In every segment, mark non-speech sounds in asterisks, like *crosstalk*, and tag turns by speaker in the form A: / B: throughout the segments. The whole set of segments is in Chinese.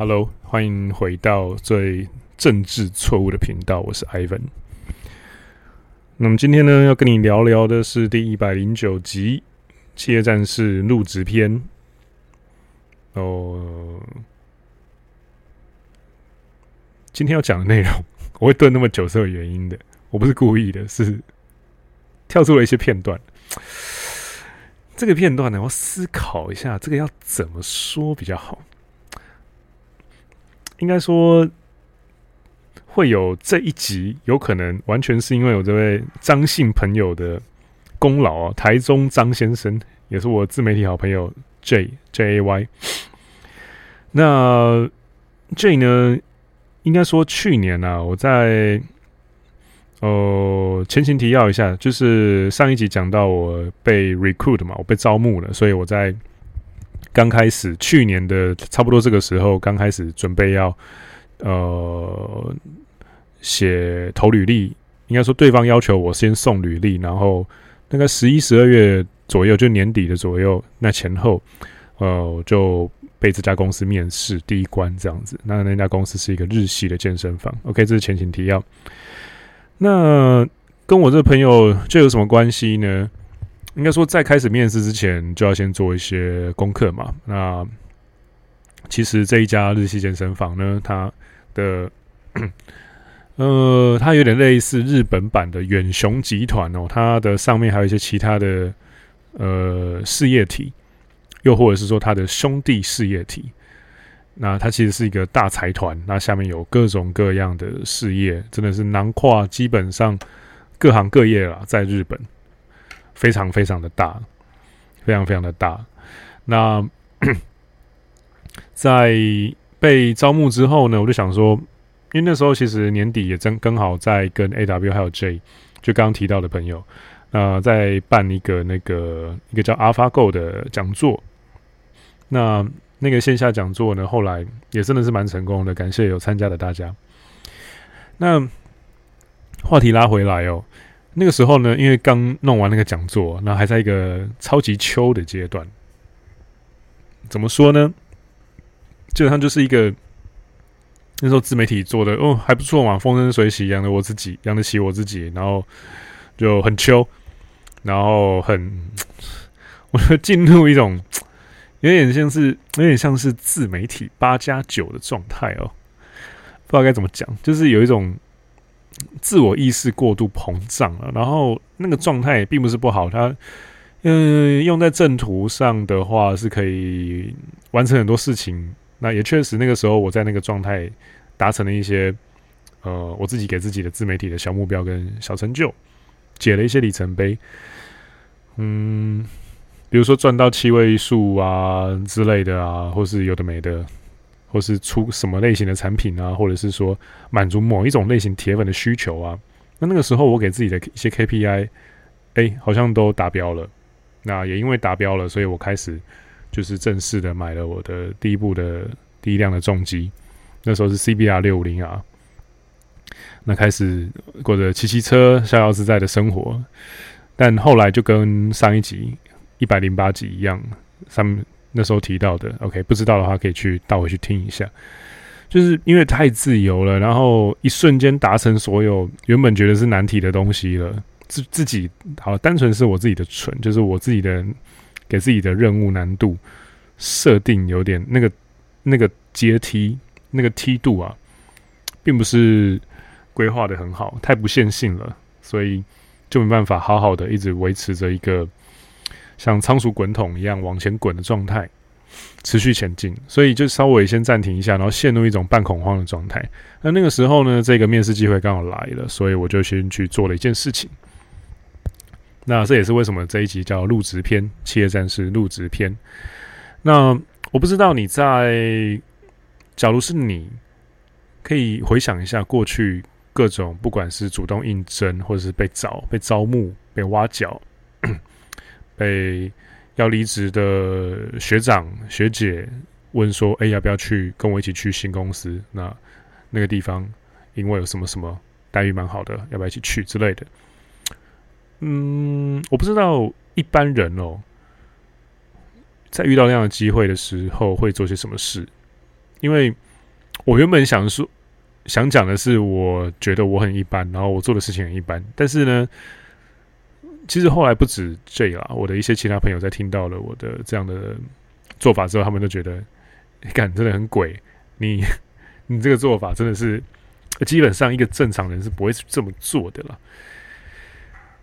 A: Hello，欢迎回到最政治错误的频道，我是 Ivan。那么今天呢，要跟你聊聊的是第一百零九集《企业战士入职篇》哦。今天要讲的内容，*laughs* 我会顿那么久是有原因的，我不是故意的，是跳出了一些片段。这个片段呢，我思考一下，这个要怎么说比较好？应该说，会有这一集，有可能完全是因为我这位张姓朋友的功劳啊。台中张先生也是我自媒体好朋友 J J A Y。那 J 呢，应该说去年啊，我在哦，前情提要一下，就是上一集讲到我被 recruit 嘛，我被招募了，所以我在。刚开始去年的差不多这个时候，刚开始准备要呃写投履历，应该说对方要求我先送履历，然后大概十一、十二月左右，就年底的左右，那前后呃就被这家公司面试第一关这样子。那那家公司是一个日系的健身房。OK，这是前情提要。那跟我这朋友这有什么关系呢？应该说，在开始面试之前，就要先做一些功课嘛。那其实这一家日系健身房呢，它的 *clears throat* 呃，它有点类似日本版的远雄集团哦。它的上面还有一些其他的呃事业体，又或者是说它的兄弟事业体。那它其实是一个大财团，那下面有各种各样的事业，真的是囊括基本上各行各业啦，在日本。非常非常的大，非常非常的大。那 *coughs* 在被招募之后呢，我就想说，因为那时候其实年底也正刚好在跟 AW 还有 J，就刚刚提到的朋友，呃，在办一个那个一个叫 AlphaGo 的讲座。那那个线下讲座呢，后来也真的是蛮成功的，感谢有参加的大家。那话题拉回来哦。那个时候呢，因为刚弄完那个讲座，然后还在一个超级秋的阶段。怎么说呢？基本上就是一个那时候自媒体做的哦还不错嘛，风生水起，养得我自己，养得起我自己，然后就很秋，然后很，*tsk* 我就进入一种有点像是有点像是自媒体八加九的状态哦，不知道该怎么讲，就是有一种。自我意识过度膨胀了，然后那个状态也并不是不好，它嗯用在正途上的话是可以完成很多事情。那也确实那个时候我在那个状态达成了一些呃我自己给自己的自媒体的小目标跟小成就，解了一些里程碑。嗯，比如说赚到七位数啊之类的啊，或是有的没的。或是出什么类型的产品啊，或者是说满足某一种类型铁粉的需求啊，那那个时候我给自己的一些 KPI，哎、好像都达标了。那也因为达标了，所以我开始就是正式的买了我的第一部的第一辆的重机，那时候是 CBR 六五零啊。那开始过着骑骑车逍遥自在的生活，但后来就跟上一集一百零八集一样，上。那时候提到的，OK，不知道的话可以去倒回去听一下。就是因为太自由了，然后一瞬间达成所有原本觉得是难题的东西了。自自己好，单纯是我自己的蠢，就是我自己的给自己的任务难度设定有点那个那个阶梯那个梯度啊，并不是规划的很好，太不线性了，所以就没办法好好的一直维持着一个。像仓鼠滚筒一样往前滚的状态，持续前进，所以就稍微先暂停一下，然后陷入一种半恐慌的状态。那那个时候呢，这个面试机会刚好来了，所以我就先去做了一件事情。那这也是为什么这一集叫入职篇，企业战士入职篇。那我不知道你在，假如是你，可以回想一下过去各种，不管是主动应征，或者是被找、被招募、被挖角。被要离职的学长学姐问说：“哎，要不要去跟我一起去新公司？那那个地方因为有什么什么待遇蛮好的，要不要一起去之类的？”嗯，我不知道一般人哦，在遇到这样的机会的时候会做些什么事，因为我原本想说想讲的是，我觉得我很一般，然后我做的事情很一般，但是呢，其实后来不止这啦，我的一些其他朋友在听到了我的这样的做法之后，他们都觉得，干真的很鬼，你 *laughs* 你这个做法真的是基本上一个正常人是不会这么做的啦。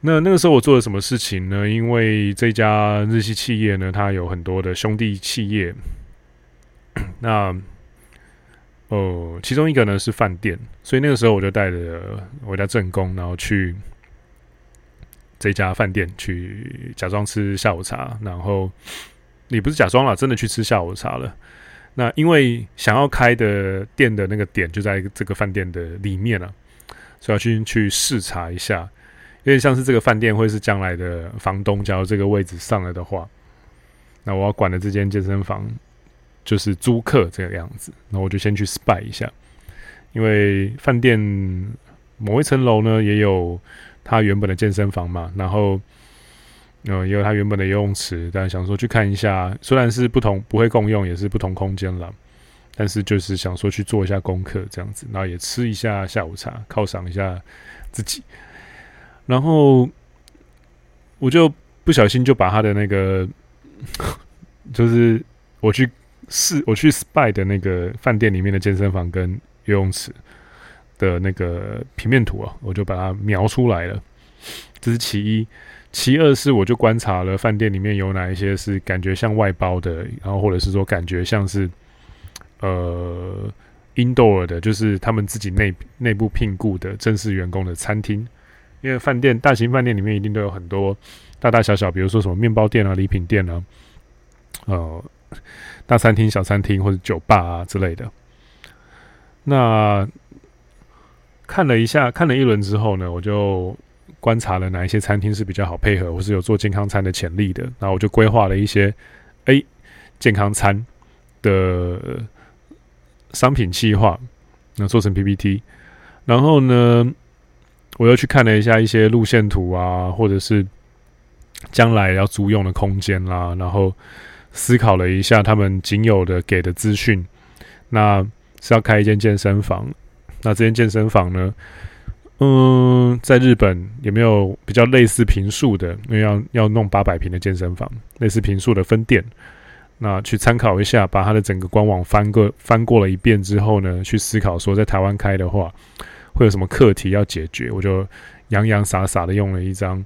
A: 那那个时候我做了什么事情呢？因为这家日系企业呢，它有很多的兄弟企业。*clears throat* 那哦，其中一个呢是饭店，所以那个时候我就带着我家正宫，然后去这家饭店去假装吃下午茶，然后你不是假装了，真的去吃下午茶了。那因为想要开的店的那个点就在这个饭店的里面了，所以要去去视察一下。有点像是这个饭店会是将来的房东，假如这个位置上了的话，那我要管的这间健身房就是租客这个样子。那我就先去 spy 一下，因为饭店某一层楼呢也有他原本的健身房嘛，然后呃也有他原本的游泳池，但想说去看一下，虽然是不同不会共用，也是不同空间了，但是就是想说去做一下功课这样子，然后也吃一下下午茶，犒赏一下自己。然后我就不小心就把他的那个，*laughs* 就是我去试我去 spy 的那个饭店里面的健身房跟游泳池的那个平面图啊，我就把它描出来了。这是其一，其二是我就观察了饭店里面有哪一些是感觉像外包的，然后或者是说感觉像是呃 indoor 的，就是他们自己内内部聘雇的正式员工的餐厅。因为饭店，大型饭店里面一定都有很多大大小小，比如说什么面包店啊、礼品店啊，呃，大餐厅、小餐厅或者酒吧啊之类的。那看了一下，看了一轮之后呢，我就观察了哪一些餐厅是比较好配合，或是有做健康餐的潜力的。然后我就规划了一些 A 健康餐的商品计划，那做成 PPT。然后呢，我又去看了一下一些路线图啊，或者是将来要租用的空间啦，然后思考了一下他们仅有的给的资讯，那是要开一间健身房。那这间健身房呢，嗯，在日本有没有比较类似平数的？因为要要弄八百平的健身房，类似平数的分店，那去参考一下，把它的整个官网翻过翻过了一遍之后呢，去思考说在台湾开的话。会有什么课题要解决？我就洋洋洒洒的用了一张，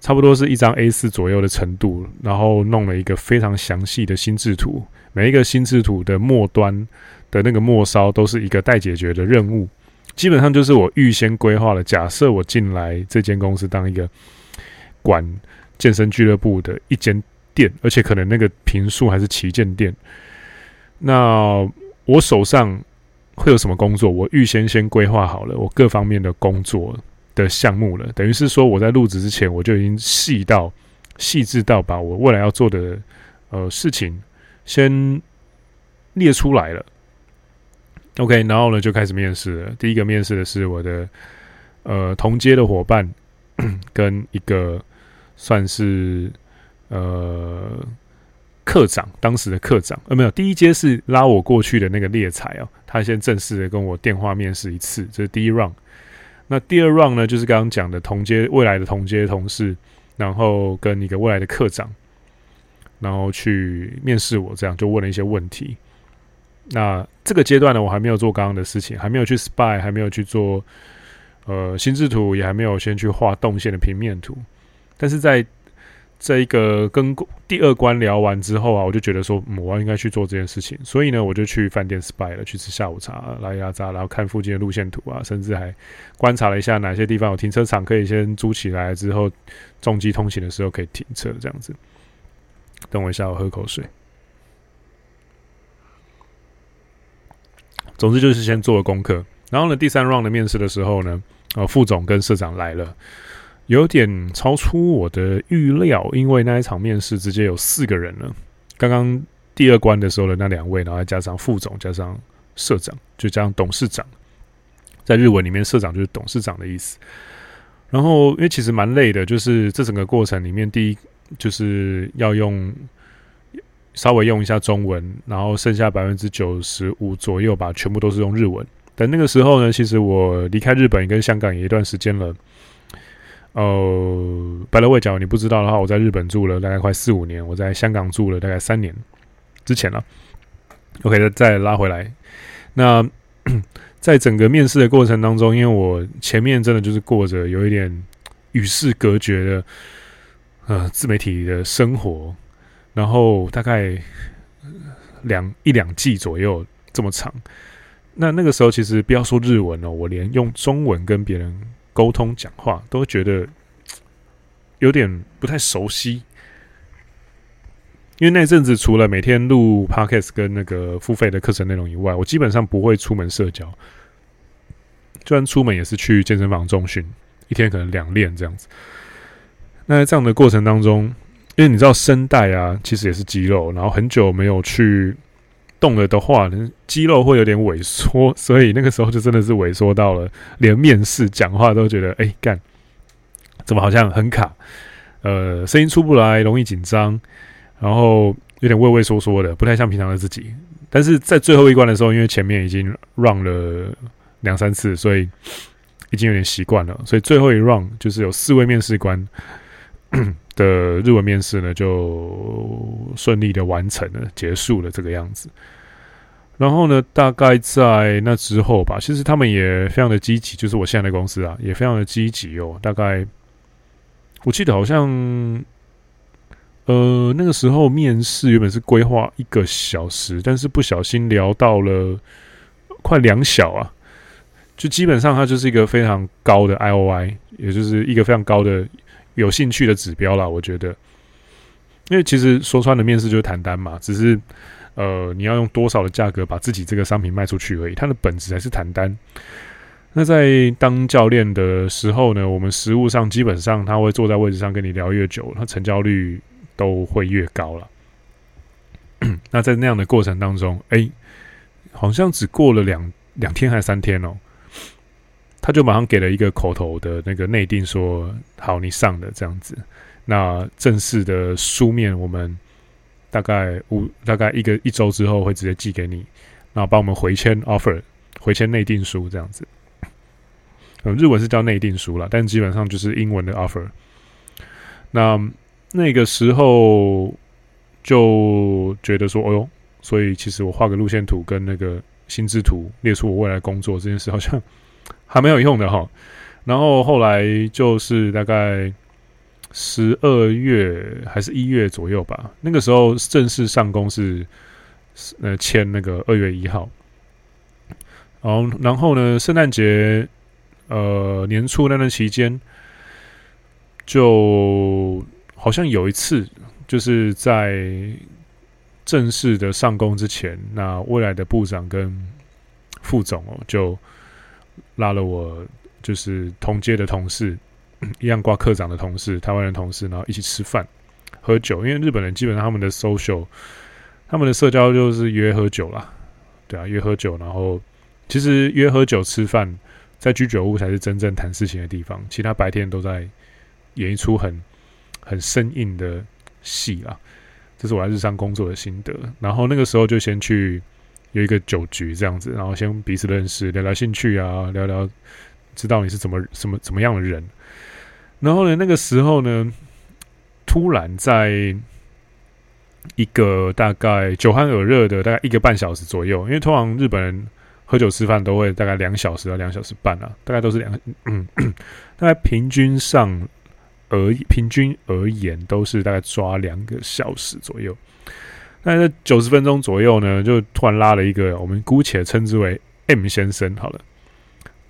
A: 差不多是一张 A4 左右的程度，然后弄了一个非常详细的心智图。每一个心智图的末端的那个末梢都是一个待解决的任务，基本上就是我预先规划了。假设我进来这间公司当一个管健身俱乐部的一间店，而且可能那个平数还是旗舰店，那我手上。会有什么工作？我预先先规划好了我各方面的工作的项目了，等于是说我在入职之前我就已经细到细致到把我未来要做的呃事情先列出来了。OK，然后呢就开始面试了。第一个面试的是我的呃同阶的伙伴，*clears throat* 跟一个算是呃。课长，当时的课长，呃，没有，第一阶是拉我过去的那个猎才哦，他先正式的跟我电话面试一次，这是第一 round。那第二 round 呢，就是刚刚讲的同阶未来的同阶同事，然后跟一个未来的课长，然后去面试我，这样就问了一些问题。那这个阶段呢，我还没有做刚刚的事情，还没有去 spy，还没有去做呃心智图，也还没有先去画动线的平面图，但是在这一个跟第二关聊完之后啊，我就觉得说，嗯，我应该去做这件事情，所以呢，我就去饭店 spy 了，去吃下午茶，拉牙扎，然后看附近的路线图啊，甚至还观察了一下哪些地方有停车场可以先租起来，之后重机通行的时候可以停车这样子。等我一下，我喝口水。总之就是先做了功课，然后呢，第三 round 的面试的时候呢，呃，副总跟社长来了。有点超出我的预料，因为那一场面试直接有四个人了。刚刚第二关的时候的那两位，然后再加上副总，加上社长，就加上董事长。在日文里面，社长就是董事长的意思。然后，因为其实蛮累的，就是这整个过程里面，第一就是要用稍微用一下中文，然后剩下百分之九十五左右吧，全部都是用日文。但那个时候呢，其实我离开日本跟香港也一段时间了。呃，白了味角，你不知道的话，我在日本住了大概快四五年，我在香港住了大概三年之前了。OK，再再拉回来。那在整个面试的过程当中，因为我前面真的就是过着有一点与世隔绝的呃自媒体的生活，然后大概两一两季左右这么长。那那个时候，其实不要说日文哦，我连用中文跟别人沟通讲话都觉得有点不太熟悉。因为那阵子除了每天录 Podcast 跟那个付费的课程内容以外，我基本上不会出门社交。就算出门，也是去健身房重训，一天可能两练这样子。那在这样的过程当中，因为你知道声带啊，其实也是肌肉，然后很久没有去。动了的话，肌肉会有点萎缩，所以那个时候就真的是萎缩到了，连面试讲话都觉得，哎、欸，干，怎么好像很卡？呃，声音出不来，容易紧张，然后有点畏畏缩缩的，不太像平常的自己。但是在最后一关的时候，因为前面已经 run 了两三次，所以已经有点习惯了。所以最后一 run 就是有四位面试官 *clears throat* 的日文面试呢，就顺利的完成了，结束了这个样子。然后呢，大概在那之后吧，其实他们也非常的积极，就是我现在的公司啊，也非常的积极哦。大概我记得好像，呃，那个时候面试原本是规划一个小时，但是不小心聊到了快两小啊，就基本上它就是一个非常高的 IOI，也就是一个非常高的有兴趣的指标啦。我觉得，因为其实说穿了，面试就是谈单嘛，只是。呃，你要用多少的价格把自己这个商品卖出去而已，它的本质还是谈单。那在当教练的时候呢，我们实务上基本上他会坐在位置上跟你聊越久，他成交率都会越高了。那在那样的过程当中，哎、好像只过了两两天还是三天哦，他就马上给了一个口头的那个内定说，好你上的这样子。那正式的书面我们。大概五大概一个一周之后会直接寄给你，然后帮我们回签 offer，回签内定书这样子。嗯，日文是叫内定书啦，但基本上就是英文的 offer。那那个时候就觉得说，哦哟，所以其实我画个路线图跟那个心智图，列出我未来工作这件事，好像还蛮有用的哈。然后后来就是大概。十二月还是一月左右吧，那个时候正式上工是呃签那个二月一号，然后然后呢，圣诞节呃年初那段期间，就好像有一次就是在正式的上工之前，那未来的部长跟副总哦就拉了我，就是同阶的同事。*clears throat* 一样挂科长的同事，台湾人同事，然后一起吃饭、喝酒。因为日本人基本上他们的 social，他们的社交就是约喝酒啦，对啊，约喝酒。然后其实约喝酒、吃饭，在居酒屋才是真正谈事情的地方。其他白天都在演一出很很生硬的戏啦。这是我在日常工作的心得。然后那个时候就先去有一个酒局这样子，然后先彼此认识，聊聊兴趣啊，聊聊知道你是怎么什么怎么样的人。然后呢，那个时候呢，突然在一个大概酒酣耳热的大概一个半小时左右，因为通常日本人喝酒吃饭都会大概两小时到两小时半啊，大概都是两，嗯，大概平均上而平均而言都是大概抓两个小时左右。那在九十分钟左右呢，就突然拉了一个我们姑且称之为 M 先生好了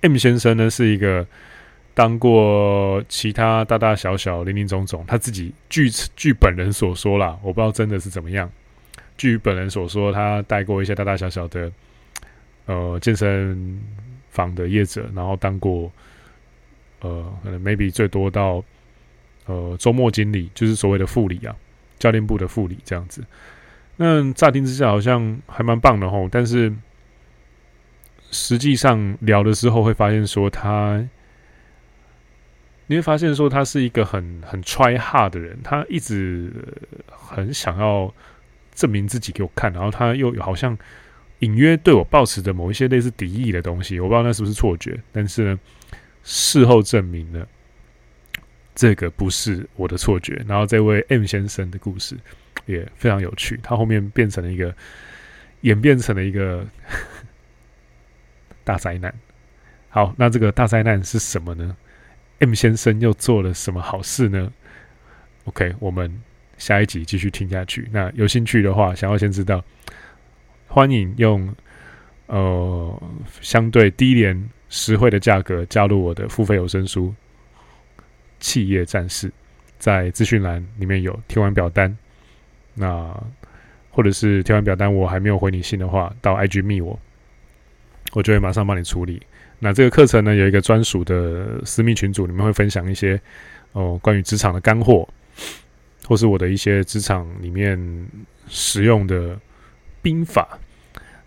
A: ，M 先生呢是一个。当过其他大大小小、林林总总，他自己据据本人所说啦，我不知道真的是怎么样。据本人所说，他带过一些大大小小的呃健身房的业者，然后当过呃可能 maybe 最多到呃周末经理，就是所谓的副理啊，教练部的副理这样子。那乍听之下好像还蛮棒的吼，但是实际上聊的时候会发现说他。你会发现，说他是一个很很 try hard 的人，他一直很想要证明自己给我看，然后他又好像隐约对我抱持着某一些类似敌意的东西，我不知道那是不是错觉，但是呢，事后证明了这个不是我的错觉。然后这位 M 先生的故事也非常有趣，他后面变成了一个演变成了一个 *laughs* 大灾难。好，那这个大灾难是什么呢？M 先生又做了什么好事呢？OK，我们。下一集继续听下去。那有兴趣的话，想要先知道，欢迎用呃相对低廉、实惠的价格加入我的付费有声书《企业战士》。在资讯栏里面有填完表单，那或者是填完表单我还没有回你信的话，到 IG 密我，我就会马上帮你处理。那这个课程呢，有一个专属的私密群组，里面会分享一些哦、关于职场的干货。或是我的一些职场里面使用的兵法，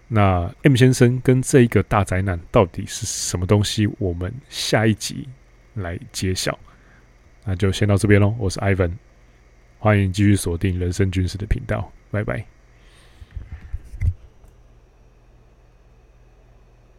A: 那 M 先生跟这一个大灾难到底是什么东西？我们下一集来揭晓。那就先到这边喽，我是 Ivan，欢迎继续锁定人生军事的频道，拜拜。